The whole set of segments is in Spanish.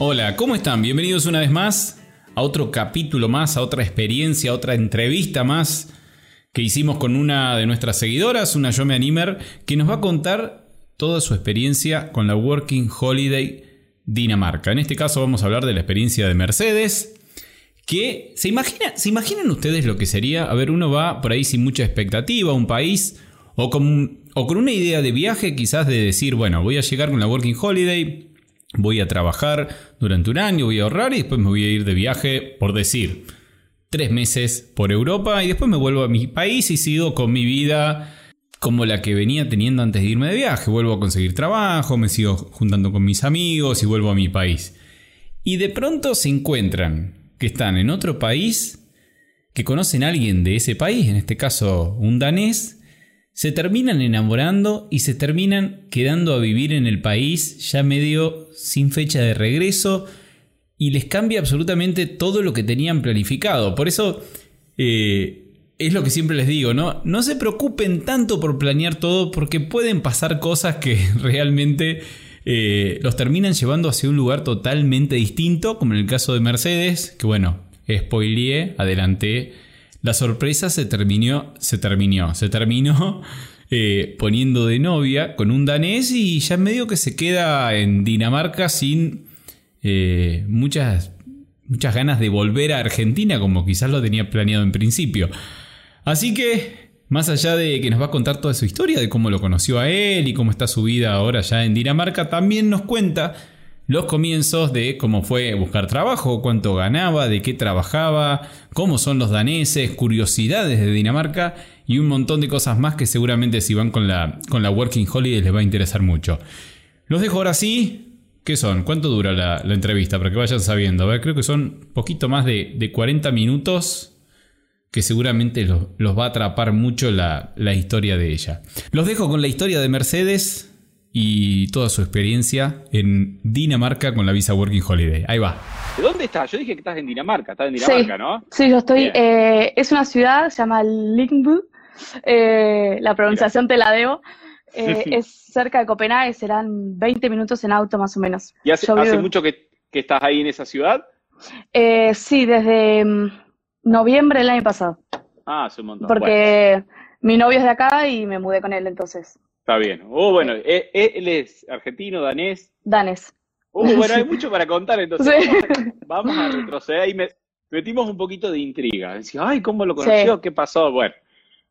Hola, ¿cómo están? Bienvenidos una vez más a otro capítulo más, a otra experiencia, a otra entrevista más que hicimos con una de nuestras seguidoras, una Yo Me Animer, que nos va a contar toda su experiencia con la Working Holiday Dinamarca. En este caso vamos a hablar de la experiencia de Mercedes, que se, imagina, ¿se imaginan ustedes lo que sería? A ver, uno va por ahí sin mucha expectativa a un país o con, o con una idea de viaje quizás de decir, bueno, voy a llegar con la Working Holiday, voy a trabajar durante un año, voy a ahorrar y después me voy a ir de viaje, por decir, tres meses por Europa y después me vuelvo a mi país y sigo con mi vida como la que venía teniendo antes de irme de viaje. Vuelvo a conseguir trabajo, me sigo juntando con mis amigos y vuelvo a mi país. Y de pronto se encuentran que están en otro país, que conocen a alguien de ese país, en este caso un danés, se terminan enamorando y se terminan quedando a vivir en el país ya medio sin fecha de regreso y les cambia absolutamente todo lo que tenían planificado. Por eso eh, es lo que siempre les digo, ¿no? No se preocupen tanto por planear todo porque pueden pasar cosas que realmente eh, los terminan llevando hacia un lugar totalmente distinto, como en el caso de Mercedes, que bueno, spoileé, adelanté la sorpresa se terminó, se terminó, se terminó eh, poniendo de novia con un danés y ya medio que se queda en Dinamarca sin eh, muchas, muchas ganas de volver a Argentina como quizás lo tenía planeado en principio. Así que, más allá de que nos va a contar toda su historia, de cómo lo conoció a él y cómo está su vida ahora ya en Dinamarca, también nos cuenta los comienzos de cómo fue buscar trabajo, cuánto ganaba, de qué trabajaba, cómo son los daneses, curiosidades de Dinamarca y un montón de cosas más que seguramente si van con la, con la Working Holiday les va a interesar mucho. Los dejo ahora sí. ¿Qué son? ¿Cuánto dura la, entrevista? Para que vayan sabiendo. creo que son poquito más de, 40 minutos que seguramente los, los va a atrapar mucho la, la historia de ella. Los dejo con la historia de Mercedes y toda su experiencia en Dinamarca con la visa Working Holiday. Ahí va. ¿De dónde estás? Yo dije que estás en Dinamarca, estás en Dinamarca, ¿no? Sí, yo estoy, eh, es una ciudad, se llama Lyngby, eh, la pronunciación te la debo, eh, es cerca de Copenhague, serán 20 minutos en auto más o menos. ¿Y hace, mucho que, estás ahí en esa ciudad? sí, desde mm, noviembre del año pasado. Ah, hace un montón. Porque mi novio es de acá y me mudé con él entonces. Está bien. Oh, bueno, e, e, él es argentino, danés. Danés. Uh, bueno, hay mucho para contar, entonces vamos, a, retroceder y metimos un poquito de intriga. Decía, ay, ¿cómo lo conoció? ¿Qué pasó? Bueno,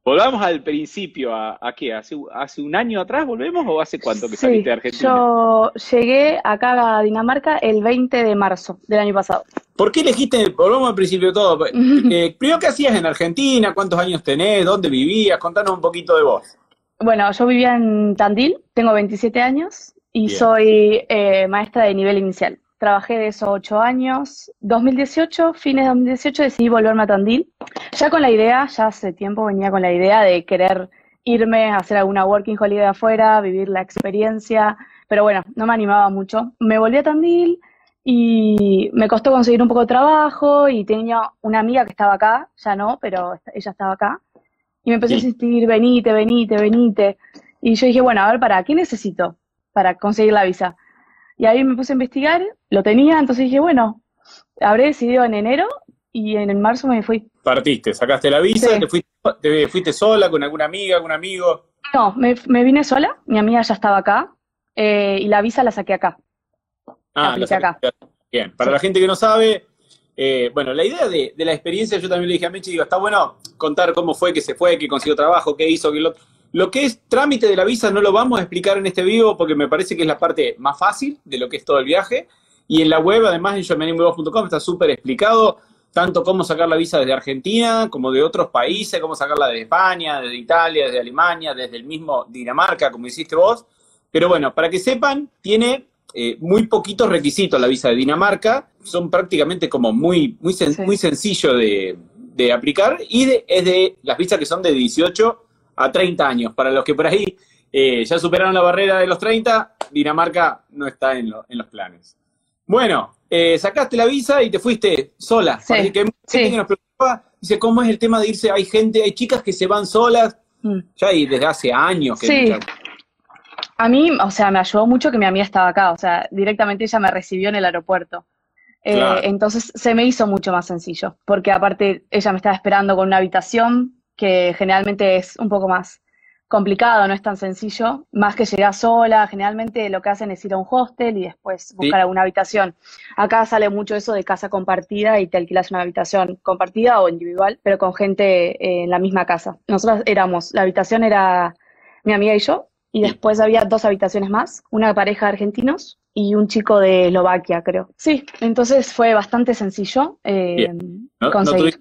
volvamos al principio. ¿A, qué? ¿Hace, ¿Hace un año atrás volvemos o hace cuánto que saliste de Argentina? Yo llegué acá a Dinamarca el 20 de marzo del año pasado. ¿Por qué elegiste, volvamos al principio de todo, eh, primero, ¿qué hacías en Argentina? ¿Cuántos años tenés? ¿Dónde vivías? Contanos un poquito de vos. Bueno, yo vivía en Tandil, tengo 27 años y soy eh, maestra de nivel inicial. Trabajé de esos 8 años. 2018, fines de 2018, decidí volverme a Tandil. Ya con la idea, ya hace tiempo venía con la idea de querer irme a hacer alguna working holiday afuera, vivir la experiencia, pero bueno, no me animaba mucho. Me volví a Tandil y me costó conseguir un poco de trabajo y tenía una amiga que estaba acá, ya no, pero ella estaba acá. Y me empezó a insistir, venite, venite, venite. Y yo dije, bueno, a ver, ¿para qué necesito para conseguir la visa? Y ahí me puse a investigar, lo tenía, entonces dije, bueno, habré decidido en enero y en marzo me fui. Partiste, sacaste la visa, te, fuiste, sola con alguna amiga, algún amigo. No, me, vine sola, mi amiga ya estaba acá eh, y la visa la saqué acá. Ah, la, acá. Bien, para la gente que no sabe, eh, bueno, la idea de, la experiencia, yo también le dije a Mechi, digo, está bueno contar cómo fue que se fue, que consiguió trabajo, qué hizo, qué lo... Que es trámite de la visa no lo vamos a explicar en este vivo porque me parece que es la parte más fácil de lo que es todo el viaje. Y en la web, además, en yomenimweb.com está súper explicado tanto cómo sacar la visa desde Argentina como de otros países, cómo sacarla desde España, desde Italia, desde Alemania, desde el mismo Dinamarca, como hiciste vos. Pero bueno, para que sepan, tiene eh, muy poquitos requisitos la visa de Dinamarca, son prácticamente como muy, muy, muy sencillo de, aplicar y es de las visas que son de 18 a 30 años. Para los que por ahí eh, ya superaron la barrera de los 30, Dinamarca no está en, en los planes. Bueno, eh, sacaste la visa y te fuiste sola. Sí, que sí. que nos preocupa, dice, ¿cómo es el tema de irse? Hay gente, hay chicas que se van solas, mm. ya y desde hace años que sí. A mí, o sea, me ayudó mucho que mi amiga estaba acá, o sea, directamente ella me recibió en el aeropuerto. Eh, entonces se me hizo mucho más sencillo, porque aparte ella me estaba esperando con una habitación que generalmente es un poco más complicado, no es tan sencillo, más que llegar sola, generalmente lo que hacen es ir a un hostel y después buscar alguna habitación. Acá sale mucho eso de casa compartida y te alquilas una habitación compartida o individual, pero con gente en la misma casa. Nosotros éramos, la habitación era mi amiga y yo, y después había dos habitaciones más, una pareja de argentinos y un chico de Eslovaquia, creo. Sí, entonces fue bastante sencillo eh, conseguir.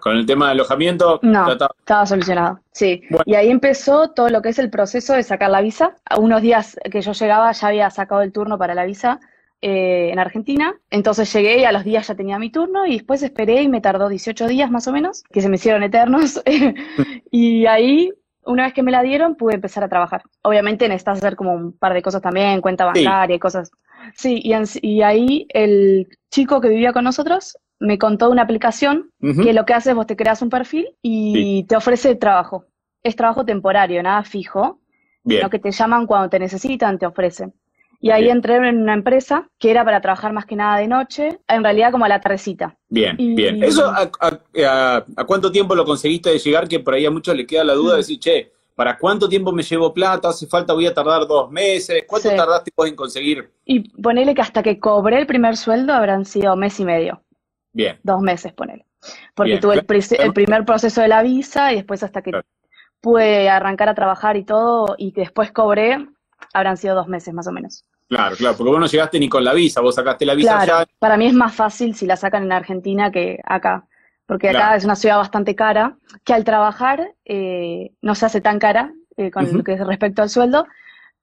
con el tema de alojamiento. No, estaba solucionado, sí. Y ahí empezó todo lo que es el proceso de sacar la visa. Unos días que yo llegaba ya había sacado el turno para la visa eh, en Argentina. Entonces llegué y a los días ya tenía mi turno y después esperé y me tardó 18 días más o menos, que se me hicieron eternos. y ahí una vez que me la dieron, pude empezar a trabajar. Obviamente necesitas hacer como un par de cosas también, cuenta bancaria y cosas. Sí, y, ahí el chico que vivía con nosotros me contó una aplicación que lo que hace es vos te creas un perfil y te ofrece trabajo. Es trabajo temporario, nada fijo. Lo que te llaman cuando te necesitan, te ofrecen. Y ahí entré en una empresa que era para trabajar más que nada de noche, en realidad como a la tardecita. Bien, bien. ¿Eso a, cuánto tiempo lo conseguiste de llegar? Que por ahí a muchos le queda la duda de mm. decir, che, ¿para cuánto tiempo me llevo plata? ¿Hace falta? ¿Voy a tardar dos meses? ¿Cuánto tardaste vos en conseguir? Y ponele que hasta que cobré el primer sueldo habrán sido mes y medio. Bien. Dos meses, ponele. Porque tuve el, primer proceso de la visa y después hasta que pude arrancar a trabajar y todo y que después cobré, habrán sido dos meses más o menos. Claro, claro, porque vos no llegaste ni con la visa, vos sacaste la visa claro, Para mí es más fácil si la sacan en Argentina que acá, porque acá es una ciudad bastante cara, que al trabajar eh, no se hace tan cara eh, con lo que respecto al sueldo,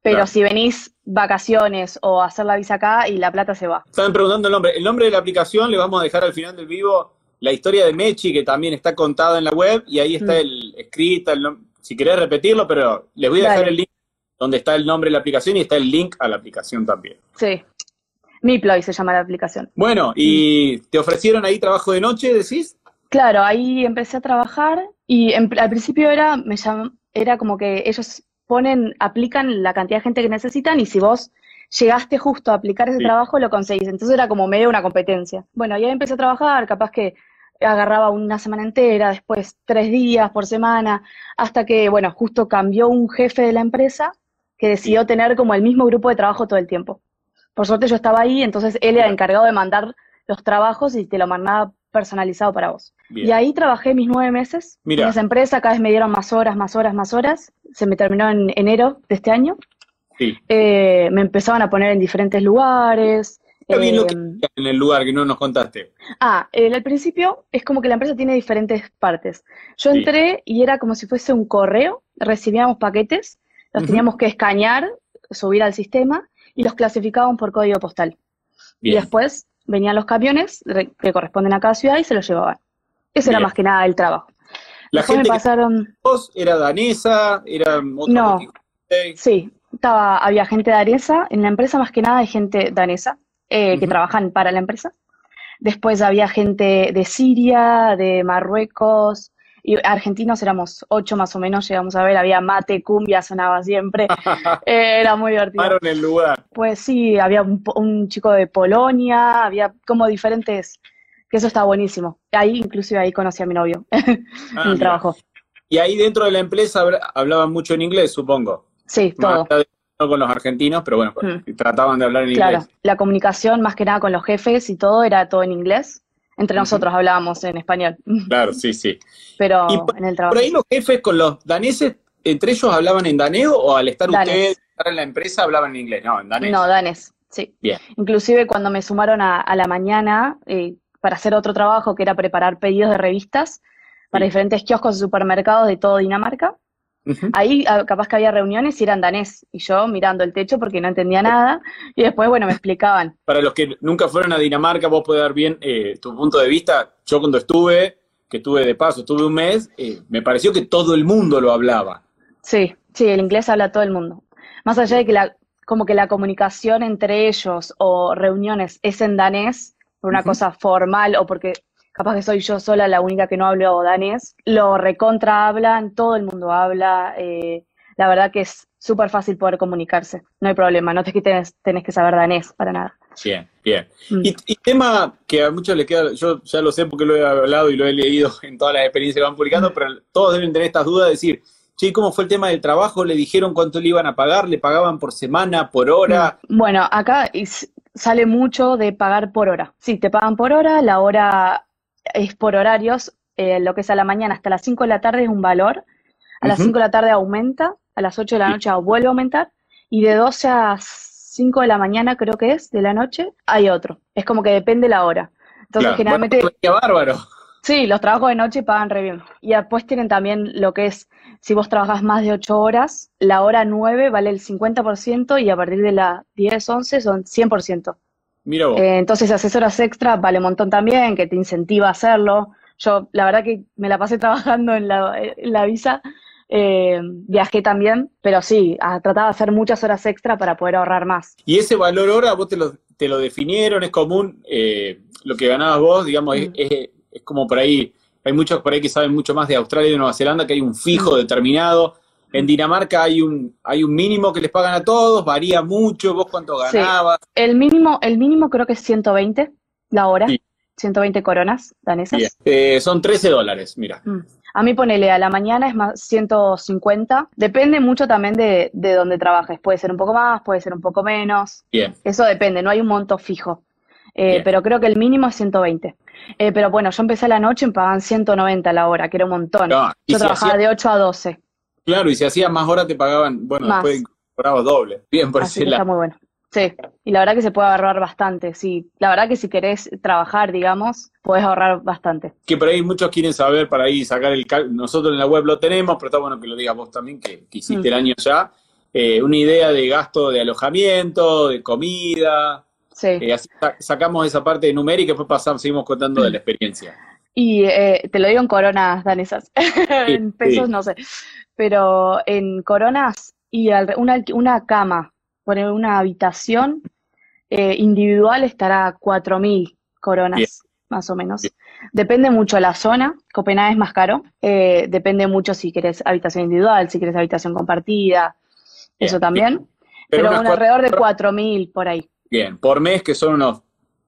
pero si venís vacaciones o hacer la visa acá y la plata se va. Estaban preguntando el nombre. El nombre de la aplicación le vamos a dejar al final del vivo la historia de Mechi, que también está contada en la web, y ahí está mm. el escrita, el, si querés repetirlo, pero les voy a dejar el link donde está el nombre de la aplicación y está el link a la aplicación también. Sí. Miploy se llama la aplicación. Bueno, ¿y te ofrecieron ahí trabajo de noche, decís? Claro, ahí empecé a trabajar y al principio era, me era como que ellos ponen, aplican la cantidad de gente que necesitan y si vos llegaste justo a aplicar ese trabajo, lo conseguís. Entonces era como medio una competencia. Bueno, ahí empecé a trabajar, capaz que agarraba una semana entera, después tres días por semana, hasta que, bueno, justo cambió un jefe de la empresa que decidió tener como el mismo grupo de trabajo todo el tiempo. Por suerte yo estaba ahí, entonces él era encargado de mandar los trabajos y te lo mandaba personalizado para vos. Y ahí trabajé mis nueve meses en esa empresa, cada vez me dieron más horas, más horas, más horas. Se me terminó en enero de este año. Eh, me empezaban a poner en diferentes lugares. Eh, en el lugar que no nos contaste? Ah, al principio es como que la empresa tiene diferentes partes. Yo entré y era como si fuese un correo, recibíamos paquetes los teníamos que escanear, subir al sistema y los clasificaban por código postal. Y después venían los camiones que corresponden a cada ciudad y se los llevaban. Eso era más que nada el trabajo. La gente pasaron... vos era danesa, era No, sí, estaba, había gente danesa, en la empresa más que nada hay gente danesa eh, que trabajan para la empresa. Después había gente de Siria, de Marruecos, y argentinos éramos ocho más o menos, llegamos a ver, había mate, cumbia, sonaba siempre, era muy divertido. en el lugar. Pues sí, había un, chico de Polonia, había como diferentes, que eso está buenísimo. Ahí, inclusive ahí conocí a mi novio, en ah, el trabajo. Y ahí dentro de la empresa hablaban mucho en inglés, supongo. Sí, todo. No con los argentinos, pero bueno, mm. trataban de hablar en inglés. Claro, la comunicación más que nada con los jefes y todo era todo en inglés. Entre nosotros hablábamos en español. Claro, sí, sí. Pero en el trabajo. Por ahí los jefes con los daneses, ¿entre ellos hablaban en daneo o al estar ustedes en la empresa hablaban en inglés? No, en danés. No, danés, sí. Bien. Inclusive cuando me sumaron a, la mañana eh, para hacer otro trabajo que era preparar pedidos de revistas para diferentes kioscos de supermercados de todo Dinamarca, Ahí ah, capaz que había reuniones y eran danés, y yo mirando el techo porque no entendía nada, y después, bueno, me explicaban. Para los que nunca fueron a Dinamarca, vos podés dar bien eh, tu punto de vista. Yo cuando estuve, que estuve de paso, estuve un mes, eh, me pareció que todo el mundo lo hablaba. Sí, sí, el inglés habla todo el mundo. Más allá de que la, como que la comunicación entre ellos o reuniones es en danés, por una cosa formal o porque capaz que soy yo sola la única que no hablo danés, lo recontra hablan, todo el mundo habla, eh, la verdad que es súper fácil poder comunicarse, no hay problema, no te tenés, tenés que saber danés para nada. Bien, bien. Mm. Y, tema que a muchos les queda, yo ya lo sé porque lo he hablado y lo he leído en todas las experiencias que van publicando, mm. pero todos deben tener estas dudas de decir, che, ¿cómo fue el tema del trabajo? ¿Le dijeron cuánto le iban a pagar? ¿Le pagaban por semana, por hora? Mm. Bueno, acá sale mucho de pagar por hora. Sí, te pagan por hora, la hora es por horarios, eh, lo que es a la mañana hasta las 5 de la tarde es un valor, a las 5 de la tarde aumenta, a las 8 de la noche vuelve a aumentar, y de 12 a 5 de la mañana, creo que es, de la noche, hay otro. Es como que depende la hora. Entonces, generalmente. bárbaro. Sí, los trabajos de noche pagan re bien. Y después tienen también lo que es, si vos trabajas más de 8 horas, la hora 9 vale el 50% y a partir de las 10, 11 son 100%. Mira vos. Eh, entonces, asesoras extra vale un montón también, que te incentiva a hacerlo. Yo, la verdad que me la pasé trabajando en la, visa, eh, viajé también, pero sí, trataba de hacer muchas horas extra para poder ahorrar más. ¿Y ese valor hora vos te lo, te lo definieron? ¿Es común eh, lo que ganabas vos? Digamos, es, mm. es, como por ahí, hay muchos por ahí que saben mucho más de Australia y de Nueva Zelanda, que hay un fijo mm. determinado en Dinamarca hay un, hay un mínimo que les pagan a todos, varía mucho, vos cuánto ganabas. El mínimo, el mínimo creo que es 120 la hora, 120 coronas danesas. Eh, son 13 dólares, mira. Mm. A mí ponele, a la mañana es más 150. Depende mucho también de, de dónde trabajes. Puede ser un poco más, puede ser un poco menos. Bien. Eso depende, no hay un monto fijo. Eh, pero creo que el mínimo es 120. Eh, pero bueno, yo empecé a la noche y me pagaban 190 la hora, que era un montón. yo trabajaba de 8 a 12. Claro, y si hacías más horas te pagaban, bueno, después cobrabas doble. Bien, por Así Está muy bueno. Sí, y la verdad que se puede ahorrar bastante, sí. La verdad que si querés trabajar, digamos, puedes ahorrar bastante. Que por ahí muchos quieren saber para ahí sacar el nosotros en la web lo tenemos, pero está bueno que lo digas vos también, que, hiciste el mm. año ya. Eh, una idea de gasto de alojamiento, de comida. Sí. Eh, así sacamos esa parte numérica y después pasamos, seguimos contando de la experiencia. Y eh, te lo digo en coronas danesas, en pesos no sé. Pero en coronas y una, una cama, poner una habitación eh, individual estará a 4.000 coronas, más o menos. Depende mucho la zona, Copenhague es más caro, eh, depende mucho si quieres habitación individual, si quieres habitación compartida, eso también, pero, alrededor de 4.000 por ahí. Bien, por mes que son unos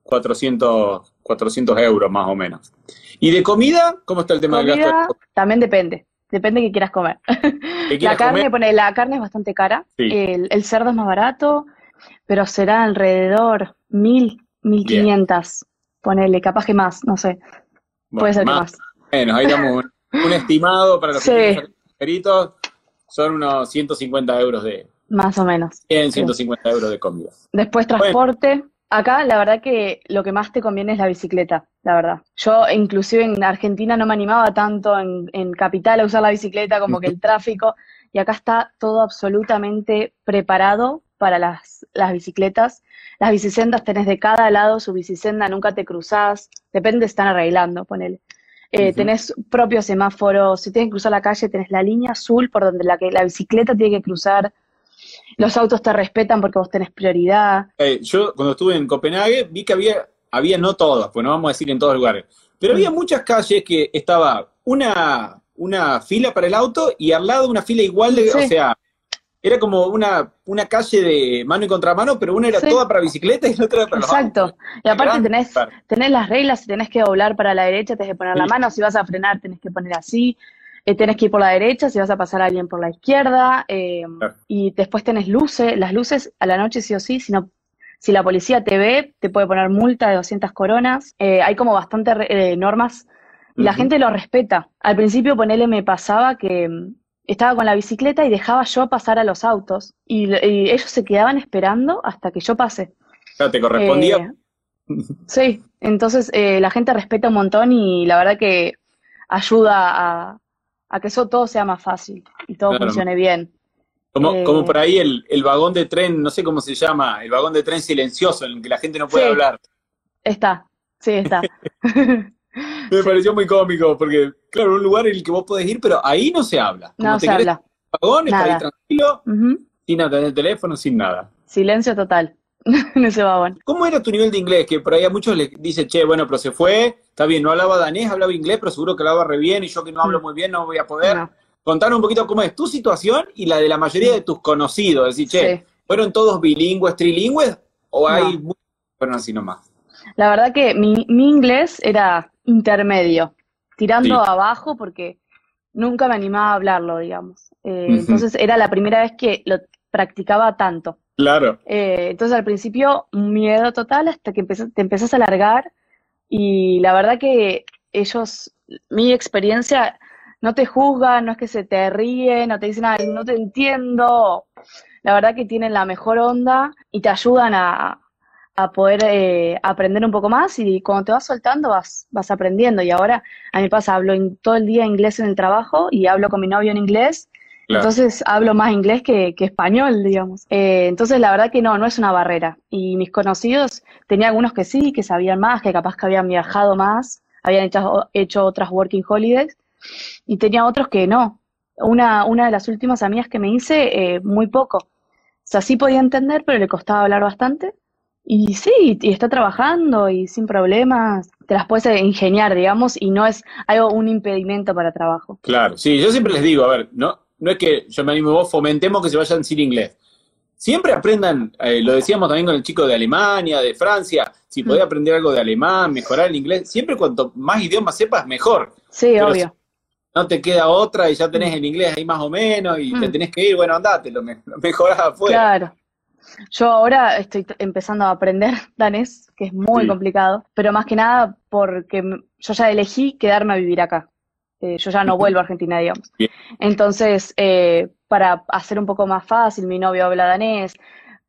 400, 400 euros más o menos. ¿Y de comida? ¿Cómo está el tema del gasto? También depende. Depende de qué quieras comer. la carne, pone, la carne es bastante cara. El, cerdo es más barato, pero será alrededor mil, mil quinientas. Ponele, capaz que más, no sé. Puede ser más, que más. Bueno, ahí damos un, estimado para los peritos. Son unos 150 euros de. Más o menos. 100, 150 euros de comida. Después transporte. Acá la verdad que lo que más te conviene es la bicicleta, la verdad. Yo inclusive en Argentina no me animaba tanto en, en Capital a usar la bicicleta como que el tráfico y acá está todo absolutamente preparado para las, las bicicletas. Las bicisendas tenés de cada lado su bicisenda, nunca te cruzás, depende, están arreglando, ponele. Eh, tenés propio semáforo, si tienes que cruzar la calle tenés la línea azul por donde la, que, la bicicleta tiene que cruzar los autos te respetan porque vos tenés prioridad. Eh, yo cuando estuve en Copenhague vi que había, había no todas, pues no vamos a decir en todos los lugares, pero había mm. muchas calles que estaba una, una fila para el auto y al lado una fila igual de, o sea, era como una, una calle de mano y contramano, pero una era toda para bicicleta y la otra para Exacto. y aparte tenés, tenés las reglas, si tenés que doblar para la derecha, tenés que poner la mano, si vas a frenar, tenés que poner así. Eh, tenés que ir por la derecha, si vas a pasar a alguien por la izquierda, eh, y después tenés luces, las luces a la noche sí o sí, si, si la policía te ve, te puede poner multa de 200 coronas, eh, hay como bastantes normas y la gente lo respeta. Al principio, ponele, me pasaba que mm, estaba con la bicicleta y dejaba yo pasar a los autos y, ellos se quedaban esperando hasta que yo pase. Claro, te correspondía. sí, entonces la gente respeta un montón y la verdad que ayuda a, a que eso todo sea más fácil y todo funcione bien. Como, eh, como por ahí el, el, vagón de tren, no sé cómo se llama, el vagón de tren silencioso en el que la gente no puede hablar. Está, sí, está. Me pareció muy cómico, porque, claro, un lugar en el que vos podés ir, pero ahí no se habla. no se habla. Vagón, está ahí tranquilo, sin atender el teléfono, sin nada. Silencio total. en ese vagón. ¿Cómo era tu nivel de inglés? Que por ahí a muchos les dice, che, bueno, pero se fue, está bien, no hablaba danés, hablaba inglés, pero seguro que hablaba re bien y yo que no hablo mm. muy bien no voy a poder. Contanos un poquito cómo es tu situación y la de la mayoría de tus conocidos. Es decir, che, ¿fueron todos bilingües, trilingües o hay no. fueron así nomás? La verdad que mi, mi inglés era intermedio, tirando abajo porque nunca me animaba a hablarlo, digamos. Eh, entonces era la primera vez que lo practicaba tanto. Claro. Eh, entonces al principio miedo total hasta que te empezás a alargar y la verdad que ellos, mi experiencia, no te juzgan, no es que se te ríen, no te dicen, no te entiendo. La verdad que tienen la mejor onda y te ayudan a, a poder eh, aprender un poco más y cuando te vas soltando vas, vas aprendiendo. Y ahora a mí pasa, hablo todo el día inglés en el trabajo y hablo con mi novio en inglés entonces hablo más inglés que, español, digamos. Eh, entonces la verdad que no, no es una barrera. Y mis conocidos, tenía algunos que sí, que sabían más, que capaz que habían viajado más, habían hecho, hecho otras working holidays, y tenía otros que no. Una, una de las últimas amigas que me hice, eh, muy poco. O sea, sí podía entender, pero le costaba hablar bastante. Y sí, y está trabajando y sin problemas, te las puedes ingeniar, digamos, y no es algo, un impedimento para trabajo. Claro, sí, yo siempre les digo, a ver, no, no es que yo me animo vos, fomentemos que se vayan sin inglés. Siempre aprendan, eh, lo decíamos también con el chico de Alemania, de Francia, si podés mm. aprender algo de alemán, mejorar el inglés, siempre cuanto más idiomas sepas, mejor. Sí, obvio. no te queda otra y ya tenés el inglés ahí más o menos y te mm. tenés que ir, bueno, andate, lo, mejorás afuera. Claro. Yo ahora estoy empezando a aprender danés, que es muy complicado, pero más que nada porque yo ya elegí quedarme a vivir acá. Eh, yo ya no vuelvo a Argentina, digamos. Entonces, eh, para hacer un poco más fácil, mi novio habla danés,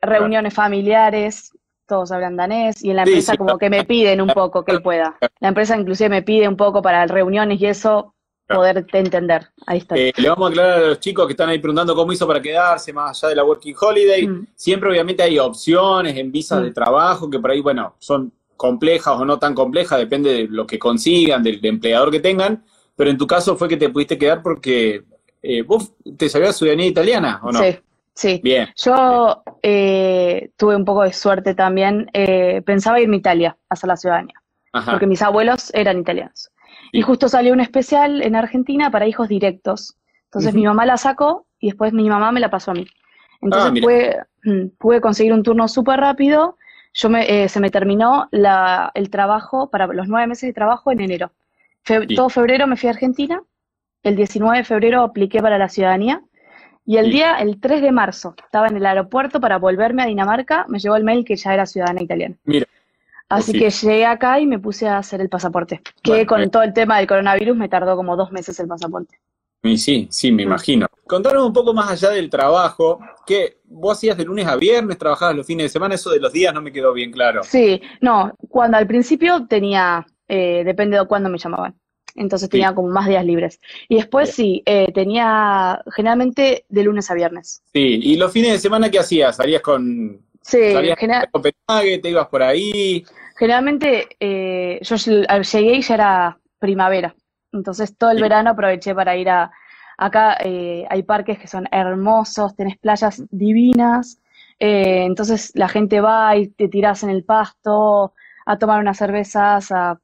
reuniones familiares, todos hablan danés, y en la empresa como que me piden un poco que él pueda. La empresa inclusive me pide un poco para reuniones y eso, poder entender. Ahí está. Eh, le vamos a aclarar a los chicos que están ahí preguntando cómo hizo para quedarse más allá de la Working Holiday. Mm. Siempre obviamente hay opciones en visas de mm. trabajo que por ahí, bueno, son complejas o no tan complejas, depende de lo que consigan, del empleador que tengan pero en tu caso fue que te pudiste quedar porque eh, vos te sabías ciudadanía italiana, ¿o no? Sí, sí. Bien. Yo eh, tuve un poco de suerte también. Eh, pensaba irme a Italia a hacer la ciudadanía, porque mis abuelos eran italianos. Y justo salió un especial en Argentina para hijos directos. Entonces mi mamá la sacó y después mi mamá me la pasó a mí. Entonces ah, pude, mm, pude, conseguir un turno súper rápido. Yo me, se me terminó la, el trabajo, para los nueve meses de trabajo en enero. Todo febrero me fui a Argentina, el 19 de febrero apliqué para la ciudadanía y el día, el 3 de marzo, estaba en el aeropuerto para volverme a Dinamarca, me llegó el mail que ya era ciudadana italiana. Mira. Así que llegué acá y me puse a hacer el pasaporte, que con todo el tema del coronavirus me tardó como dos meses el pasaporte. sí, sí, me mm. imagino. Contanos un poco más allá del trabajo, que vos hacías de lunes a viernes, trabajabas los fines de semana, eso de los días no me quedó bien claro. Sí, no, cuando al principio tenía eh, depende de cuándo me llamaban. Entonces tenía como más días libres. Y después sí, eh, tenía generalmente de lunes a viernes. Sí, ¿y los fines de semana qué hacías? ¿Salías con, sí, Copenhague? ¿Te ibas por ahí? Generalmente eh, yo llegué y ya era primavera. Entonces todo el verano aproveché para ir a... Acá hay parques que son hermosos, tenés playas divinas. entonces la gente va y te tiras en el pasto a tomar unas cervezas, a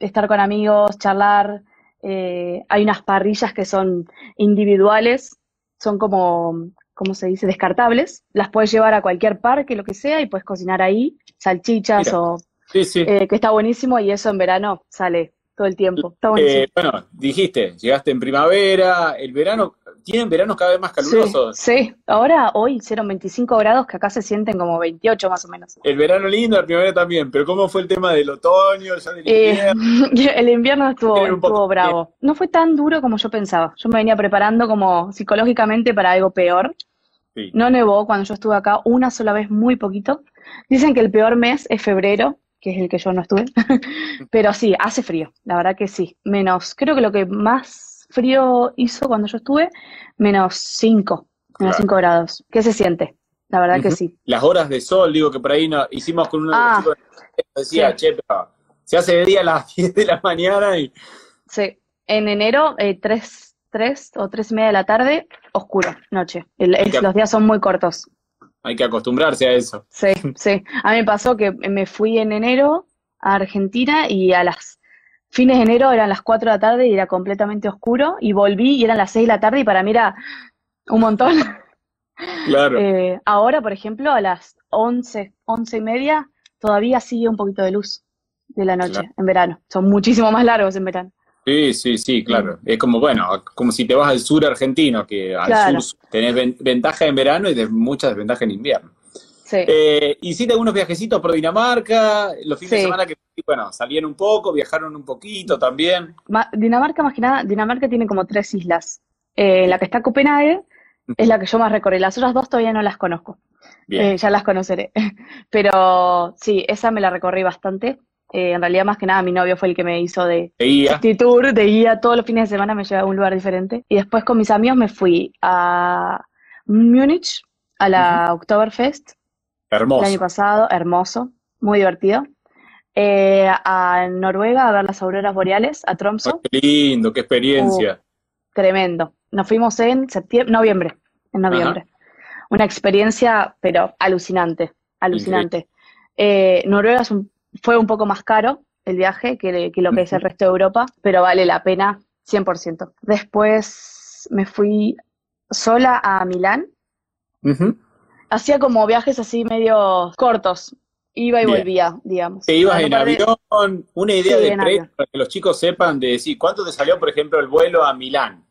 estar con amigos, charlar. Eh, hay unas parrillas que son individuales, son como, ¿cómo se dice? Descartables. Las puedes llevar a cualquier parque, lo que sea, y puedes cocinar ahí, salchichas o... Eh, que está buenísimo y eso en verano sale todo el tiempo. Está eh, bueno, dijiste, llegaste en primavera, el verano, tienen veranos cada vez más calurosos. Sí, ahora hoy hicieron 25 grados que acá se sienten como 28 más o menos. El verano lindo, la primavera también, pero ¿cómo fue el tema del otoño, ya del eh, el invierno estuvo, estuvo bravo. No fue tan duro como yo pensaba. Yo me venía preparando como psicológicamente para algo peor. No nevó cuando yo estuve acá una sola vez muy poquito. Dicen que el peor mes es febrero, que es el que yo no estuve. Pero sí, hace frío, la verdad que sí. Menos, creo que lo que más frío hizo cuando yo estuve, menos 5, menos 5 grados. ¿Qué se siente? La verdad que sí. Las horas de sol, digo que por ahí no, hicimos con uno de los ah, chicos decía, che, pero se hace de día a las 10 de la mañana y... Sí, en enero, eh, 3, 3 o 3 y media de la tarde, oscuro, noche. los días son muy cortos. Hay que acostumbrarse a eso. Sí, sí. A mí me pasó que me fui en enero a Argentina y a las fines de enero eran las 4 de la tarde y era completamente oscuro y volví y eran las 6 de la tarde y para mí era un montón. Claro. Eh, ahora, por ejemplo, a las 11, 11 y media todavía sigue un poquito de luz de la noche en verano. Son muchísimo más largos en verano. Sí, sí, sí, claro. Es como, bueno, como si te vas al sur argentino, que al sur tenés ventaja en verano y de mucha desventaja en invierno. Sí. Eh, hiciste algunos viajecitos por Dinamarca, los fines de semana que, bueno, salían un poco, viajaron un poquito también. Dinamarca, más que nada, Dinamarca tiene como tres islas. Eh, la que está Copenhague es la que yo más recorrí, las otras dos todavía no las conozco. Eh, ya las conoceré. Pero sí, esa me la recorrí bastante. Eh, en realidad, más que nada, mi novio fue el que me hizo de, de guía. tour, de guía. Todos los fines de semana me llevaba a un lugar diferente. Y después con mis amigos me fui a Múnich, a la Oktoberfest. Hermoso. El año pasado, hermoso, muy divertido. Eh, a Noruega a ver las auroras boreales, a Tromso. qué lindo, qué experiencia. Uh, tremendo. Nos fuimos en septiembre, noviembre, en noviembre. Una experiencia, pero alucinante, alucinante. Eh, Noruega es un fue un poco más caro el viaje que, lo que es el resto de Europa, pero vale la pena 100%. Después me fui sola a Milán. Hacía como viajes así medio cortos. Iba y volvía, digamos. ¿Te ibas en avión? Una idea de precio para que los chicos sepan de decir, ¿cuánto te salió, por ejemplo, el vuelo a Milán?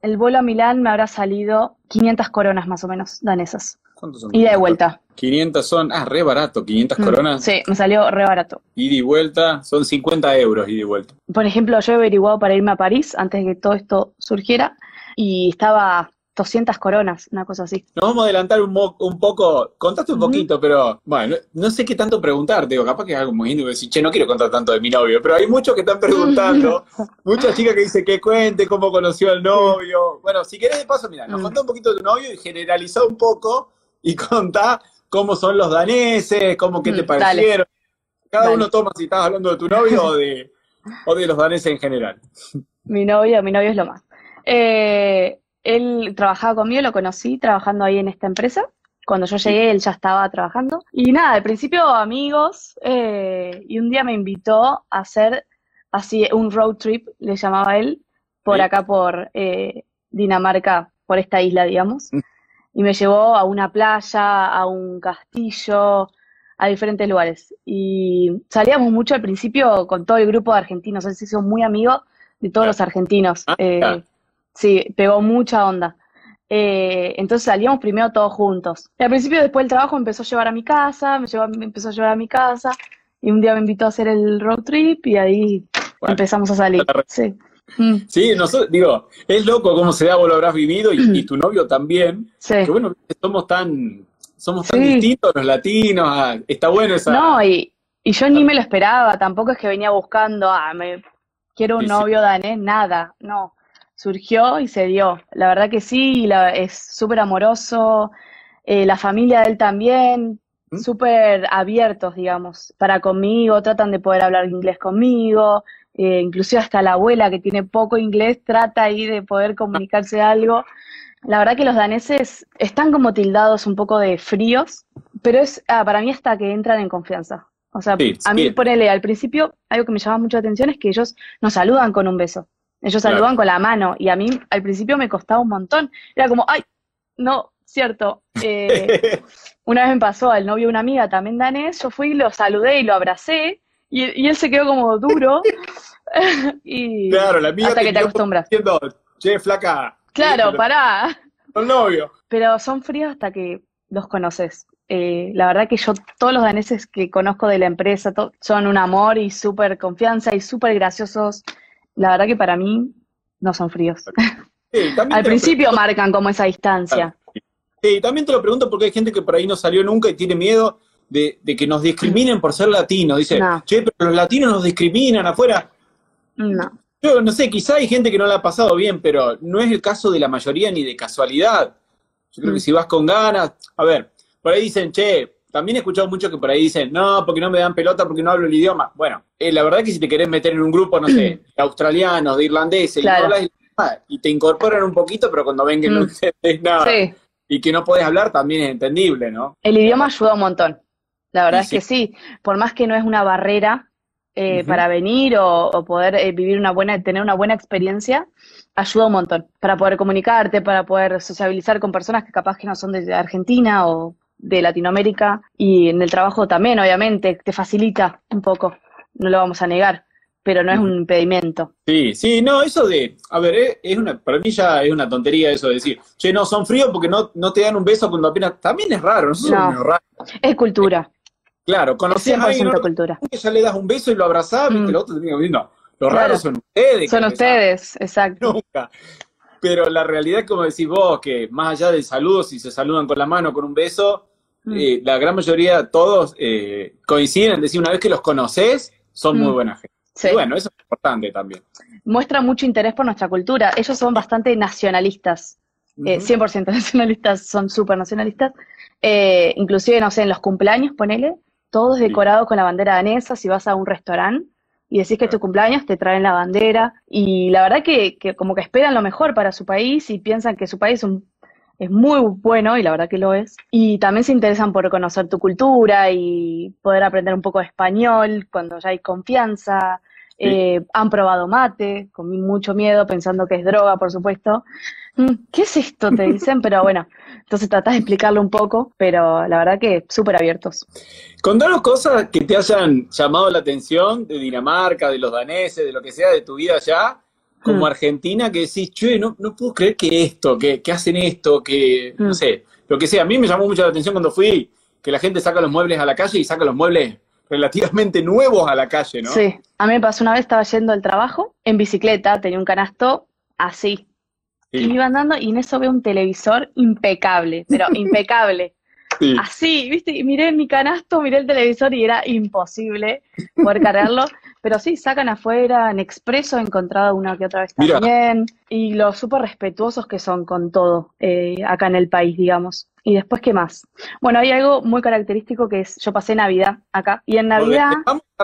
El vuelo a Milán me habrá salido 500 coronas más o menos danesas. ¿Cuántos son? Ida y de vuelta. 500 son, ah, re barato, 500 mm, coronas. Sí, me salió re barato. Ida y vuelta, son 50 euros ida y vuelta. Por ejemplo, yo he averiguado para irme a París antes de que todo esto surgiera y estaba 200 coronas, una cosa así. Nos vamos a adelantar un, un poco, contaste un poquito, pero bueno, no sé qué tanto preguntarte, digo, capaz que es algo muy lindo, decir, che, no quiero contar tanto de mi novio, pero hay muchos que están preguntando, muchas chicas que dicen que cuente cómo conoció al novio. Bueno, si querés de paso, mira, nos mm. contá un poquito de tu novio y generalizá un poco y contá cómo son los daneses, cómo qué te mm, parecieron. Cada uno toma si estás hablando de tu novio o de, o de los daneses en general. Mi novio, mi novio es lo más. Eh, él trabajaba conmigo, lo conocí trabajando ahí en esta empresa. Cuando yo llegué, él ya estaba trabajando. Y nada, al principio amigos, eh, y un día me invitó a hacer así un road trip, le llamaba él, por acá por eh, Dinamarca, por esta isla, digamos. Mm y me llevó a una playa, a un castillo, a diferentes lugares. Y salíamos mucho al principio con todo el grupo de argentinos, él se hizo muy amigo de todos los argentinos. Ah, eh, sí, pegó mucha onda. Eh, entonces salíamos primero todos juntos. Y al principio, después del trabajo, me empezó a llevar a mi casa, me, llevó, me empezó a llevar a mi casa, y un día me invitó a hacer el road trip y ahí empezamos a salir. Sí. Mm. Sí, nosotros, digo, es loco cómo se da, vos lo habrás vivido y, tu novio también. Sí. Que bueno, somos tan, somos tan distintos los latinos, ah, está bueno esa. No, y, y yo ni me lo esperaba, tampoco es que venía buscando, ah, me quiero un novio danés, nada, no. Surgió y se dio. La verdad que sí, la, es súper amoroso, eh, la familia de él también, ¿Mm? súper abiertos, digamos, para conmigo, tratan de poder hablar inglés conmigo, eh, inclusive hasta la abuela que tiene poco inglés trata ahí de poder comunicarse algo. La verdad que los daneses están como tildados un poco de fríos, pero es ah, para mí hasta que entran en confianza. O sea, a mí, ponele, al principio, algo que me llama mucho la atención es que ellos nos saludan con un beso. Ellos saludan con la mano y a mí al principio me costaba un montón. Era como, ay, no, cierto. Eh, una vez me pasó al novio de una amiga también danés, yo fui, lo saludé y lo abracé y, él se quedó como duro. y claro, la amiga hasta que te acostumbras. Diciendo, che, flaca. Claro, pará. Son novio. Pero son fríos hasta que los conoces. Eh, la verdad que yo, todos los daneses que conozco de la empresa, son un amor y súper confianza y súper graciosos. La verdad que para mí no son fríos. Al principio marcan como esa distancia. Sí, también te lo pregunto porque hay gente que por ahí no salió nunca y tiene miedo de, que nos discriminen por ser latinos. Dice, che, pero los latinos nos discriminan afuera. No. Yo no sé, quizá hay gente que no la ha pasado bien, pero no es el caso de la mayoría ni de casualidad. Yo creo que mm. si vas con ganas, a ver, por ahí dicen, che, también he escuchado mucho que por ahí dicen, no, porque no me dan pelota porque no hablo el idioma. Bueno, eh, la verdad es que si te querés meter en un grupo, no sé, de australianos, de irlandeses, y, te incorporan un poquito, pero cuando ven que no mm. entendés nada y que no podés hablar, también es entendible, ¿no? El idioma ayuda un montón. La verdad es que sí, por más que no es una barrera eh, para venir o, poder eh, vivir una buena, tener una buena experiencia, ayuda un montón para poder comunicarte, para poder sociabilizar con personas que capaz que no son de Argentina o de Latinoamérica y en el trabajo también, obviamente, te facilita un poco, no lo vamos a negar, pero no es un impedimento. Sí, sí, no, eso de, a ver, es una, para mí ya es una tontería eso de decir, che, no, son fríos porque no, no te dan un beso cuando apenas, también es raro, no, es raro. Es cultura. Claro, conocías a alguien cultura. que ya le das un beso y lo abrazás, y mm. el otro te digo, no, los raros son ustedes. Son ustedes, exacto. Nunca. Pero la realidad, como decís vos, que más allá del saludo, si se saludan con la mano, con un beso, mm. eh, la gran mayoría, todos eh, coinciden en decir, una vez que los conoces, son muy mm. buena gente. Sí. bueno, eso es importante también. Muestra mucho interés por nuestra cultura. Ellos son bastante nacionalistas. 100% eh, nacionalistas, son súper nacionalistas. inclusive, no sé, en los cumpleaños, ponele, todos decorados con la bandera danesa, si vas a un restaurante y decís que es tu cumpleaños, te traen la bandera, y la verdad que, como que esperan lo mejor para su país y piensan que su país es, muy bueno, y la verdad que lo es, y también se interesan por conocer tu cultura y poder aprender un poco de español cuando ya hay confianza, eh, han probado mate, con mucho miedo, pensando que es droga, por supuesto. Mm, ¿Qué es esto? Te dicen, pero bueno, entonces tratás de explicarlo un poco, pero la verdad que súper abiertos. Contanos cosas que te hayan llamado la atención de Dinamarca, de los daneses, de lo que sea, de tu vida allá, como mm. argentina, que decís, che, no, no puedo creer que esto, que, hacen esto, que, no mm. sé, lo que sea. A mí me llamó mucho la atención cuando fui, que la gente saca los muebles a la calle y saca los muebles relativamente nuevos a la calle, ¿no? Sí, a mí me pasó una vez, estaba yendo al trabajo en bicicleta, tenía un canasto así, y iba andando y en eso veo un televisor impecable, pero impecable. Así, ¿viste? Y miré mi canasto, miré el televisor y era imposible poder cargarlo. Pero sí, sacan afuera, en expreso he encontrado una que otra vez también. Y lo súper respetuosos que son con todo eh, acá en el país, digamos. Y después, ¿qué más? Bueno, hay algo muy característico que es, yo pasé Navidad acá, y en Navidad...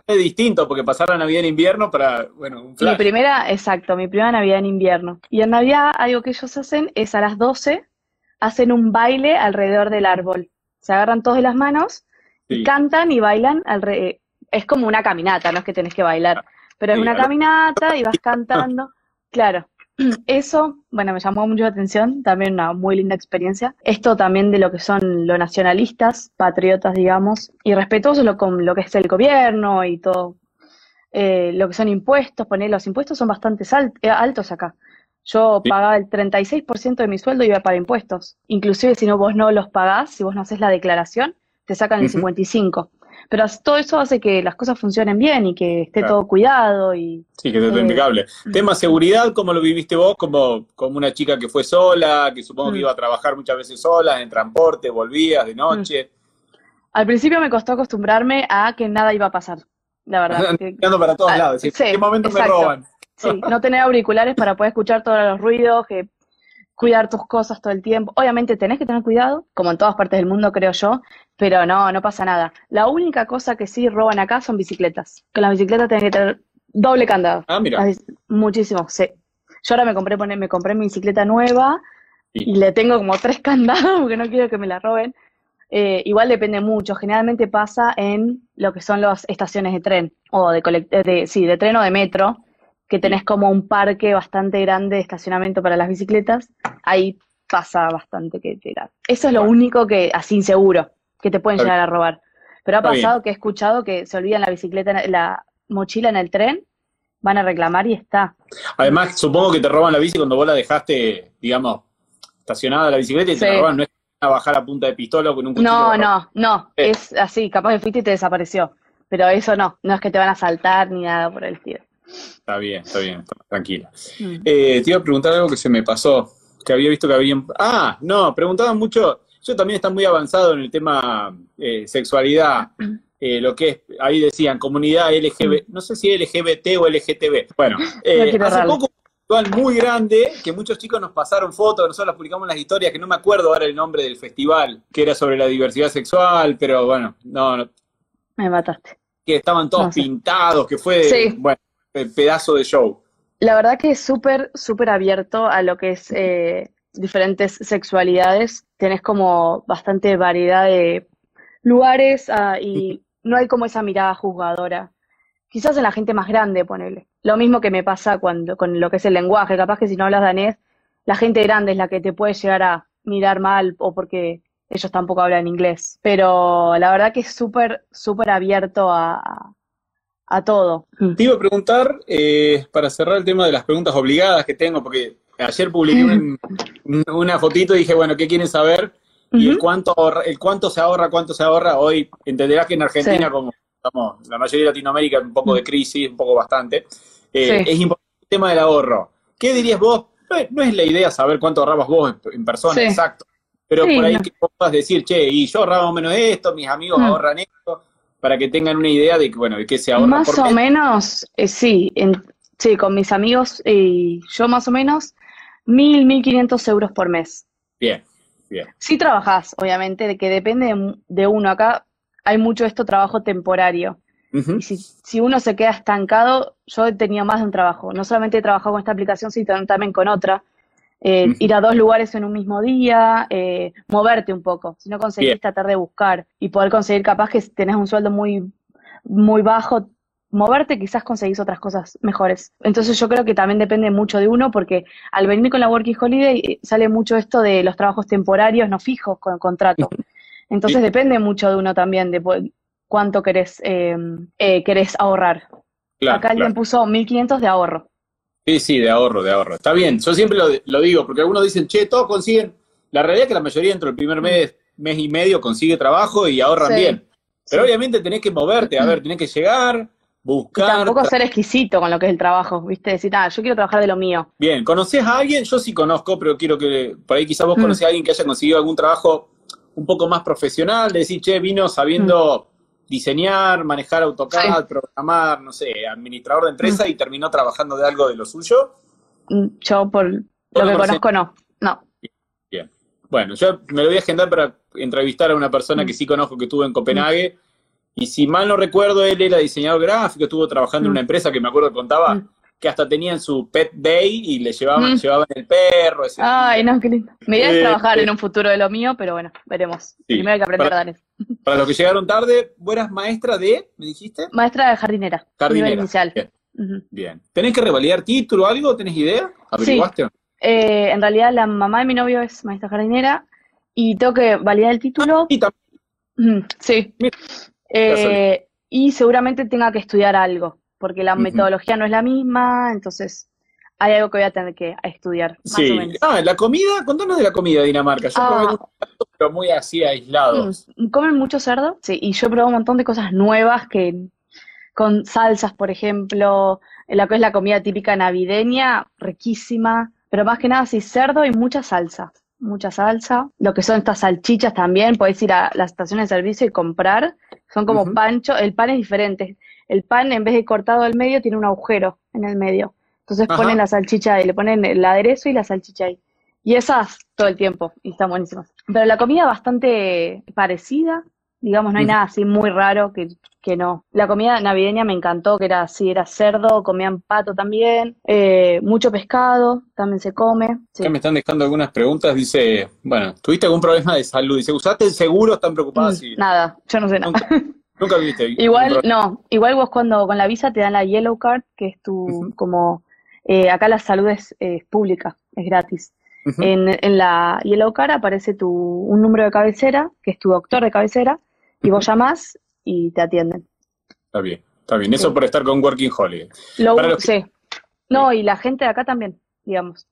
Es distinto, porque pasar la Navidad en invierno para, bueno, un Mi primera, exacto, mi primera Navidad en invierno. Y en Navidad algo que ellos hacen es a las 12, hacen un baile alrededor del árbol. Se agarran todos de las manos, y cantan y bailan alrededor. Es como una caminata, no es que tenés que bailar, pero es una caminata y vas cantando. Claro, Eso, bueno, me llamó mucho la atención, también una muy linda experiencia. Esto también de lo que son los nacionalistas, patriotas, digamos, y respetuosos lo, con lo que es el gobierno y todo, eh, lo que son impuestos, poner los impuestos son bastante eh, altos acá. Yo pagaba el 36% de mi sueldo y iba para impuestos. Inclusive si no vos no los pagás, si vos no haces la declaración, te sacan el 55%. Pero todo eso hace que las cosas funcionen bien y que esté todo cuidado y... Sí, que esté impecable. Mm. Tema seguridad, ¿cómo lo viviste vos? Como, como una chica que fue sola, que supongo que mm. iba a trabajar muchas veces sola, en transporte, volvías de noche. Mm. Al principio me costó acostumbrarme a que nada iba a pasar, la verdad. Que, para todos ah, lados, ¿en qué momento me roban? Sí, no tener auriculares para poder escuchar todos los ruidos, que cuidar tus cosas todo el tiempo. Obviamente tenés que tener cuidado, como en todas partes del mundo creo yo, pero no, no pasa nada. La única cosa que sí roban acá son bicicletas. Con las bicicletas tenés que tener doble candado. Ah, mira. Muchísimo, sí. Yo ahora me compré, me compré mi bicicleta nueva y le tengo como tres candados porque no quiero que me la roben. Eh, igual depende mucho. Generalmente pasa en lo que son las estaciones de tren o de, de, sí, de tren o de metro que tenés como un parque bastante grande de estacionamiento para las bicicletas, ahí pasa bastante que te Eso es lo único que, así inseguro, que te pueden llegar a robar. Pero ha pasado que he escuchado que se olvidan la bicicleta, la mochila en el tren, van a reclamar y está. Además, supongo que te roban la bici cuando vos la dejaste, digamos, estacionada la bicicleta y te la roban, no es a bajar a punta de pistola con un cuchillo. No, no, no, es así, capaz que fuiste y te desapareció. Pero eso no, no es que te van a saltar ni nada por el estilo. Está bien, está bien, tranquila. Mm. Eh, te iba a preguntar algo que se me pasó, que había visto que había... Ah, no, preguntaban mucho, yo también está muy avanzado en el tema eh, sexualidad. eh, lo que es, ahí decían, comunidad LGBT, no sé si LGBT o LGTB. Bueno, eh, hace poco un muy grande que muchos chicos nos pasaron fotos, nosotros las publicamos en las historias, que no me acuerdo ahora el nombre del festival, que era sobre la diversidad sexual, pero bueno, no. no me mataste. Que estaban todos pintados, que fue, bueno, pedazo de show. La verdad que es súper, súper abierto a lo que es eh, diferentes sexualidades. Tenés como bastante variedad de lugares ah, y no hay como esa mirada juzgadora. Quizás en la gente más grande, ponele. Lo mismo que me pasa cuando, con lo que es el lenguaje. Capaz que si no hablas danés, la gente grande es la que te puede llegar a mirar mal o porque ellos tampoco hablan inglés. Pero la verdad que es súper, súper abierto a, a, todo. Te iba a preguntar, eh, para cerrar el tema de las preguntas obligadas que tengo, porque ayer publiqué una fotito y dije, bueno, ¿qué quieren saber? Y el cuánto, el cuánto se ahorra, cuánto se ahorra, hoy entenderás que en Argentina, como estamos, la mayoría de Latinoamérica, un poco de crisis, un poco bastante, eh, es importante el tema del ahorro. ¿Qué dirías vos? No es, la idea saber cuánto ahorrabas vos en, persona, exacto, pero por ahí que puedas decir, che, y yo ahorraba menos esto, mis amigos mm. ahorran esto, para que tengan una idea de, bueno, de qué se ahorra. Más o menos, eh, sí, sí, con mis amigos y yo más o menos, mil, mil quinientos euros por mes. Bien, bien. Sí trabajás, obviamente, de que depende de uno. Acá hay mucho esto trabajo temporario. Y si, uno se queda estancado, yo he tenido más de un trabajo. No solamente he trabajado con esta aplicación, sino también con otra. Eh, ir a dos lugares en un mismo día, eh, moverte un poco. Si no conseguís tratar de buscar y poder conseguir, capaz que tenés un sueldo muy, muy bajo, moverte quizás conseguís otras cosas mejores. Entonces yo creo que también depende mucho de uno porque al venir con la Working Holiday eh, sale mucho esto de los trabajos temporarios no fijos con contrato. Entonces depende mucho de uno también, de cuánto querés, eh, eh, querés ahorrar. Acá alguien puso 1.500 de ahorro. Sí, sí, de ahorro, de ahorro. Está bien, yo siempre lo, digo, porque algunos dicen, che, todos consiguen. La realidad es que la mayoría dentro del primer mes, mes y medio consigue trabajo y ahorran bien. Pero obviamente tenés que moverte, a ver, tenés que llegar, buscar. Y tampoco ser exquisito con lo que es el trabajo, ¿viste? Decir, ah, yo quiero trabajar de lo mío. Bien, ¿conoces a alguien? Yo sí conozco, pero quiero que, por ahí quizás vos mm. conocés a alguien que haya conseguido algún trabajo un poco más profesional, de decir, che, vino sabiendo mm. Diseñar, manejar AutoCAD, programar, no sé, administrador de empresa mm. y terminó trabajando de algo de lo suyo? Mm, yo, por lo que conozco, no. No. Bien. Bueno, yo me lo voy a agendar para entrevistar a una persona que sí conozco que estuvo en Copenhague. Y si mal no recuerdo, él era diseñador gráfico, estuvo trabajando en una empresa que me acuerdo que contaba que hasta tenían su pet day y le llevaban, mm. llevaban el perro. Ay, no, qué lindo. Me idea es eh, trabajar en un futuro de lo mío, pero bueno, veremos. Primero hay que aprender para, danés. Para los que llegaron tarde, ¿vos eras maestra de, me dijiste? Maestra de jardinera. Jardinera. Nivel inicial. Bien. ¿Tenés que revalidar título o algo? ¿Tenés idea? ¿Averiguaste? Sí. Eh, en realidad, la mamá de mi novio es maestra jardinera y tengo que validar el título. Ah, sí. sí. Eh, y seguramente tenga que estudiar algo porque la metodología no es la misma, entonces hay algo que voy a tener que estudiar. Más sí, o menos. Ah, la comida, contanos de la comida de Dinamarca. Yo ah. pero muy así aislados. Mm, ¿Comen mucho cerdo? Sí, y yo probado un montón de cosas nuevas que con salsas, por ejemplo, la que es la comida típica navideña, riquísima, pero más que nada sí, cerdo y mucha salsa. Mucha salsa, lo que son estas salchichas también, podés ir a las estaciones de servicio y comprar, son como pancho, el pan es diferente, el pan en vez de cortado al medio tiene un agujero en el medio. Entonces ponen la salchicha y le ponen el aderezo y la salchicha ahí. Y esas todo el tiempo, y están buenísimas. Pero la comida bastante parecida, digamos, no hay nada así muy raro que, que, no. La comida navideña me encantó, que era así, era cerdo, comían pato también, eh, mucho pescado, también se come. Sí. me están dejando algunas preguntas, dice, bueno, ¿tuviste algún problema de salud? Dice, ¿usaste el seguro? ¿Están preocupadas? Mm, nada, yo no sé nada. Nunca viste. Igual, no, igual vos cuando con la visa te dan la Yellow Card, que es tu, como, eh, acá la salud es, pública, es gratis. en, en, la Yellow Card aparece tu, un número de cabecera, que es tu doctor de cabecera, y vos llamás y te atienden. Está bien, está bien. Eso por estar con Working Holiday. Lo, Sí. No, y la gente de acá también, digamos.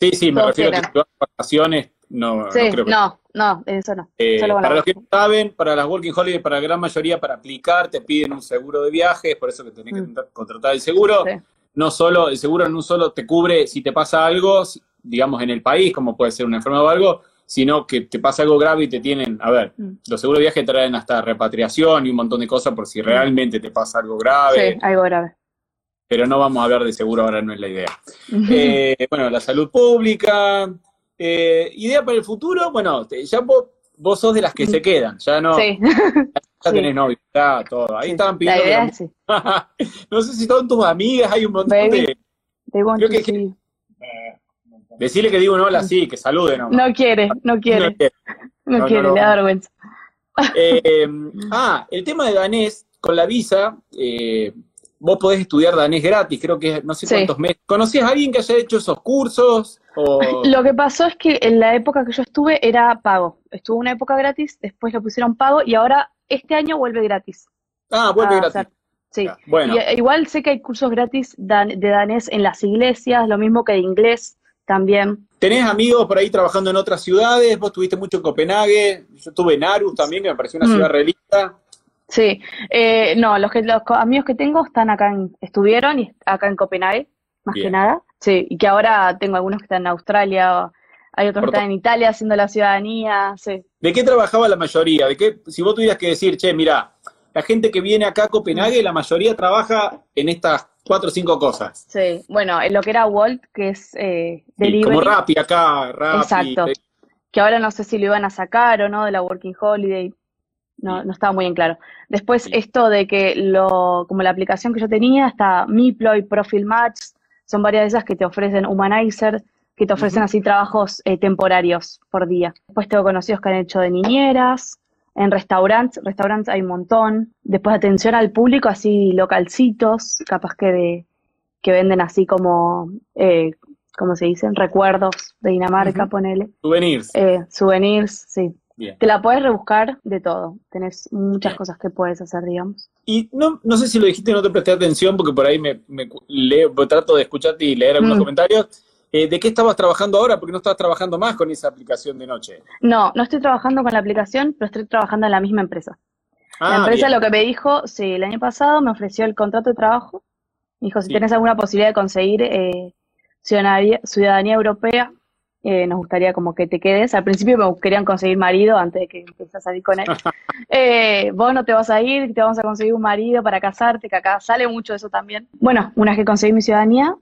Sí, sí, me refiero a que vas vacaciones, no, no creo que... No, no, eso no. Eh, para los que no saben, para las Working Holiday, para la gran mayoría, para aplicar, te piden un seguro de viaje, es por eso que tenés que mm. contratar el seguro. No solo, el seguro no solo te cubre si te pasa algo, digamos, en el país, como puede ser una enfermedad o algo, sino que te pasa algo grave y te tienen, a ver, mm. los seguros de viaje traen hasta repatriación y un montón de cosas por si mm. realmente te pasa algo grave. Sí, algo grave. Pero no vamos a hablar de seguro, ahora no es la idea. Eh, bueno, la salud pública, eh, idea para el futuro, bueno, ya vos, sos de las que se quedan, ya no, sí. ya, tenés novio, todo. Ahí estaban pidiendo. no sé si son tus amigas, hay un montón de. Creo que, Decirle que digo un hola sí, que salude No quiere, no quiere. No quiere, le da vergüenza. Eh, ah, el tema de danés, con la visa, eh, vos podés estudiar danés gratis, creo que no sé cuántos meses. ¿Conocías a alguien que haya hecho esos cursos? Lo que pasó es que en la época que yo estuve era pago. Estuvo una época gratis, después lo pusieron pago y ahora este año vuelve gratis. Ah, vuelve gratis. sí. Bueno. Eh, igual sé que hay cursos gratis de danés en las iglesias, lo mismo que de inglés también. ¿Tenés amigos por ahí trabajando en otras ciudades? Vos estuviste mucho en Copenhague, yo estuve en Aarhus también, que me pareció una mm. ciudad realista. Sí, eh, no, los, que, los amigos que tengo están acá, en, estuvieron y acá en Copenhague, más que nada. Sí, y que ahora tengo algunos que están en Australia, hay otros que están en Italia haciendo la ciudadanía, sí. ¿De qué trabajaba la mayoría? ¿De qué, si vos tuvieras que decir, che, mira, la gente que viene acá a Copenhague, la mayoría trabaja en estas cuatro o cinco cosas. Sí, bueno, en lo que era Walt, que es eh, delivery. como Rappi acá, Rappi. Exacto. Que ahora no sé si lo iban a sacar o no de la Working Holiday. No, no estaba muy en claro. Después esto de que lo, como la aplicación que yo tenía, está Miploy, Profile Match, son varias de esas que te ofrecen Humanizer, que te ofrecen así trabajos eh, temporarios por día. Después tengo conocidos que han hecho de niñeras, en restaurantes, restaurantes hay un montón. Después atención al público, así localcitos, capaz que de que venden así como, eh, ¿cómo se dicen? Recuerdos de Dinamarca, ponele. Souvenirs. Eh, souvenirs, sí. Te la puedes rebuscar de todo. Tenés muchas cosas que puedes hacer, digamos. Y no, no sé si lo dijiste, no te presté atención porque por ahí me, leo, trato de escucharte y leer algunos mm. comentarios. Eh, ¿De qué estabas trabajando ahora? Porque no estabas trabajando más con esa aplicación de noche. No, no estoy trabajando con la aplicación, pero estoy trabajando en la misma empresa. la ah, empresa lo que me dijo, sí, el año pasado me ofreció el contrato de trabajo. Me dijo, si tienes alguna posibilidad de conseguir eh, ciudadanía, europea, eh, nos gustaría como que te quedes. Al principio me querían conseguir marido antes de que empieces a salir con él. vos no te vas a ir, te vamos a conseguir un marido para casarte, que acá sale mucho eso también. Bueno, una vez que conseguí mi ciudadanía,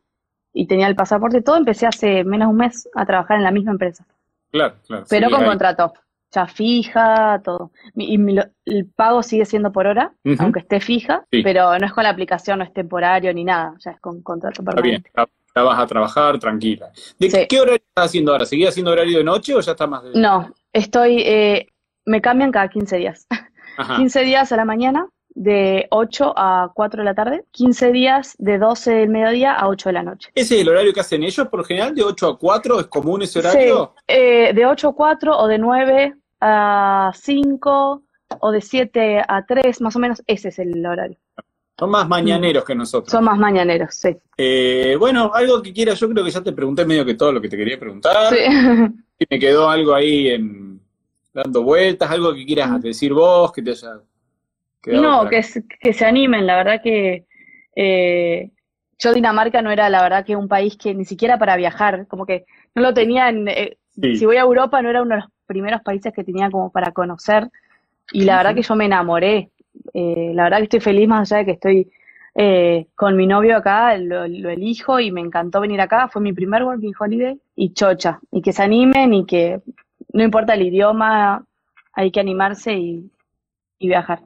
y tenía el pasaporte todo, empecé hace menos de un mes a trabajar en la misma empresa. Claro, claro. Pero con contrato, ya fija, todo. Y el pago sigue siendo por hora, aunque esté fija, pero no es con la aplicación, no es temporario ni nada, ya es con contrato permanente. Está bien, ya vas a trabajar tranquila. ¿De qué horario estás haciendo ahora? ¿Seguís haciendo horario de noche o ya está más de... No, estoy, eh, me cambian cada 15 días. 15 días a la mañana, de 8 a 4 de la tarde, 15 días de 12 del mediodía a 8 de la noche. ¿Ese es el horario que hacen ellos por lo general, de 8 a 4? ¿Es común ese horario? Sí, eh, de 8 a 4 o de 9 a 5 o de 7 a 3, más o menos ese es el horario. Son más mañaneros que nosotros. Son más mañaneros, sí. Eh, bueno, algo que quieras, yo creo que ya te pregunté medio que todo lo que te quería preguntar. Sí. Y me quedó algo ahí en, dando vueltas, algo que quieras mm. decir vos, que te haya no, que, que, se animen, la verdad que eh, yo Dinamarca no era la verdad que un país que ni siquiera para viajar, como que no lo tenía en, eh, si voy a Europa no era uno de los primeros países que tenía como para conocer y la verdad que yo me enamoré, eh, la verdad que estoy feliz más allá de que estoy con mi novio acá, lo, elijo y me encantó venir acá, fue mi primer working holiday y chocha, y que se animen y que no importa el idioma, hay que animarse y viajar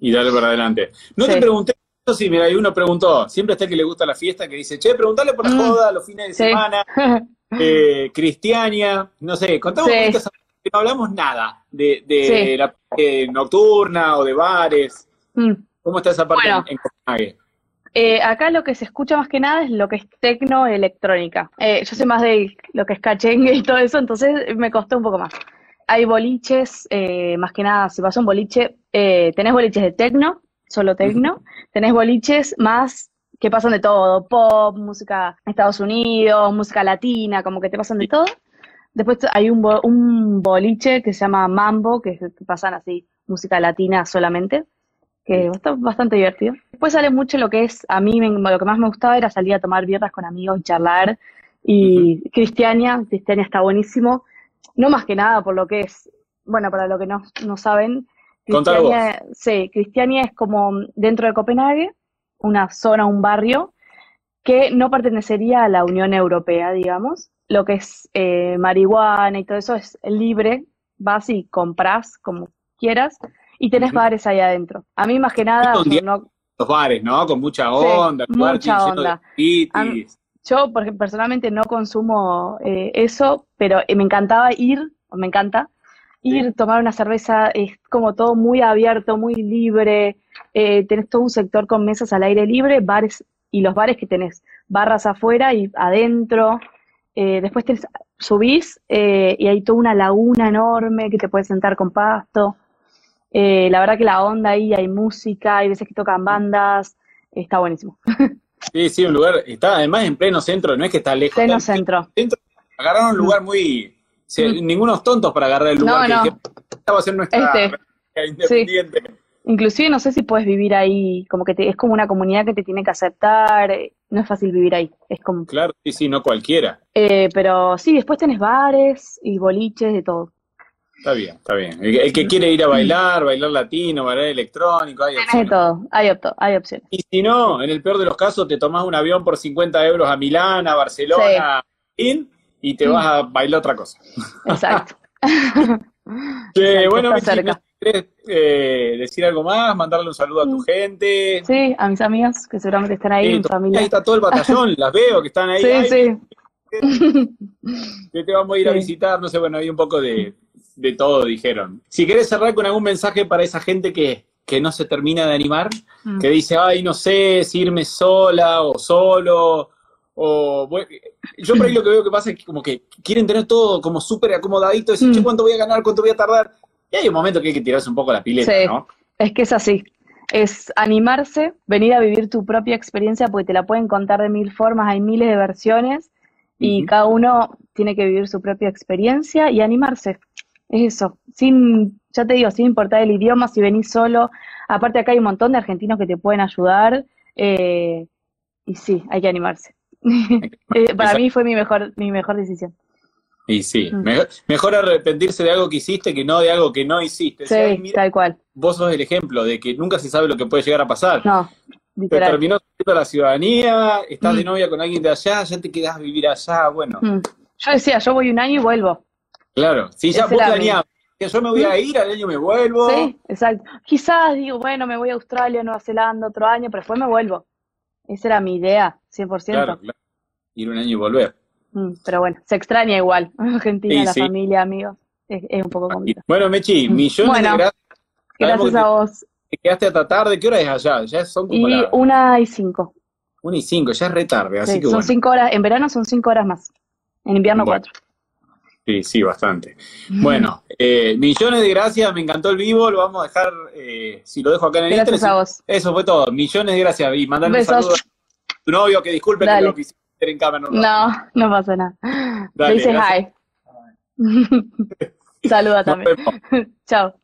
y darle para adelante. No te pregunté, sí, mira, hay uno preguntó, siempre está el que le gusta la fiesta, que dice, che, preguntale por la mm. joda, los fines de semana, eh, Cristiania, no sé, contamos un poquito, no hablamos nada de, la parte nocturna o de bares. Mm. ¿Cómo está esa parte en, Copenhague? Eh, acá lo que se escucha más que nada es lo que es tecno electrónica. Eh, yo sé más de lo que es cachengue y todo eso, entonces me costó un poco más hay boliches, eh, más que nada, si vas a un boliche, eh, tenés boliches de tecno, solo tecno, tenés boliches más que pasan de todo, pop, música Estados Unidos, música latina, como que te pasan de todo. Después hay un, un boliche que se llama Mambo, que, pasan así, música latina solamente, que está bastante divertido. Después sale mucho lo que es, a mí lo que más me gustaba era salir a tomar birras con amigos y charlar. Y Cristiania, Cristiania está buenísimo no más que nada por lo que es, bueno, para lo que no, no saben, Cristiania, sí, Cristiania es como dentro de Copenhague, una zona, un barrio, que no pertenecería a la Unión Europea, digamos. Lo que es eh, marihuana y todo eso es libre, vas y compras como quieras y tenés bares ahí adentro. A mí más que nada... Los bares, ¿no? Con mucha onda. mucha onda. Yo, porque personalmente no consumo eh, eso, pero eh, me encantaba ir, me encanta, ir, tomar una cerveza, es como todo muy abierto, muy libre, eh, tenés todo un sector con mesas al aire libre, bares y los bares que tenés, barras afuera y adentro, eh, después tenés, subís eh, y hay toda una laguna enorme que te puedes sentar con pasto, la verdad que la onda ahí, hay música, hay veces que tocan bandas, está buenísimo. Sí, sí, un lugar, está además en pleno centro, no es que está lejos. Pleno centro. centro. Agarraron un lugar muy, Sí, ningunos tontos para agarrar el lugar no, que, va a ser nuestra este, independiente. Inclusive no sé si puedes vivir ahí, como que es como una comunidad que te tiene que aceptar, eh, no es fácil vivir ahí, es como... Claro, sí, sí, no cualquiera. Eh, pero sí, después tenés bares y boliches, de todo. Está bien, está bien. El, que quiere ir a bailar, bailar latino, bailar electrónico, hay opciones. Hay todo, hay, hay opciones. Y si no, en el peor de los casos, te tomás un avión por 50 euros a Milán, a Barcelona, sí y te vas a bailar otra cosa. Exacto. bueno, ¿quieres eh, decir algo más? Mandarle un saludo a tu gente. Sí, a mis amigas que seguramente están ahí, en familia. Ahí está todo el batallón, las veo que están ahí. Sí, sí. Que te vamos a ir a visitar, no sé, bueno, hay un poco de, todo, dijeron. Si querés cerrar con algún mensaje para esa gente que, que no se termina de animar, mm. que dice, ay, no sé si irme sola o solo, o, yo por ahí lo que veo que pasa es que como que quieren tener todo como súper acomodadito, decir, mm. ¿cuánto voy a ganar? ¿Cuánto voy a tardar? Y hay un momento que hay que tirarse un poco la pileta, ¿no? Es que es así. Es animarse, venir a vivir tu propia experiencia, porque te la pueden contar de mil formas, hay miles de versiones, y cada uno tiene que vivir su propia experiencia y animarse. Es eso. Sin, ya te digo, sin importar el idioma, si venís solo. Aparte acá hay un montón de argentinos que te pueden ayudar. Eh, y sí, hay que animarse. Eh, para mí fue mi mejor, mi mejor decisión. Y sí, mm. mejor, arrepentirse de algo que hiciste que no de algo que no hiciste. Sí, tal cual. Vos sos el ejemplo de que nunca se sabe lo que puede llegar a pasar. No, Te terminó la ciudadanía, estás de mm. novia con alguien de allá, ya te quedás a vivir allá, bueno. Mm. Yo decía, yo voy un año y vuelvo. Claro, si ya vos planeabas que yo me voy a ir, al año me vuelvo. Sí, exacto. Quizás digo, bueno, me voy a Australia, Nueva Zelanda otro año, pero después me vuelvo. Esa era mi idea, 100%. Claro, claro. Ir un año y volver. Mm, pero bueno, se extraña igual. Argentina, la familia, amigos. Es, un poco complicado. Bueno, Mechi, mm. millones de gracias. Gracias a vos. Te quedaste hasta tarde. ¿Qué hora es allá? Ya son como y una y cinco. Una y cinco, ya es retarde, así que Son cinco horas, en verano son cinco horas más. En invierno cuatro. Sí, sí, bastante. Bueno, eh, millones de gracias, me encantó el vivo, lo vamos a dejar, eh, si lo dejo acá en el Gracias a vos. Eso fue todo, millones de gracias y mandarle un saludo a tu novio, que disculpe que lo quise hacer en cámara. No, no, pasa nada. Dale, dice hi. Saluda también. Chao.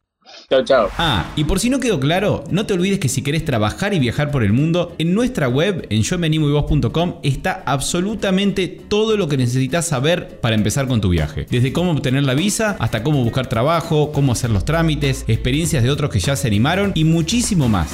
Chao, chao. Ah, y por si no quedó claro, no te olvides que si querés trabajar y viajar por el mundo, en nuestra web, en yomenimoyvos.com, está absolutamente todo lo que necesitas saber para empezar con tu viaje. Desde cómo obtener la visa, hasta cómo buscar trabajo, cómo hacer los trámites, experiencias de otros que ya se animaron y muchísimo más.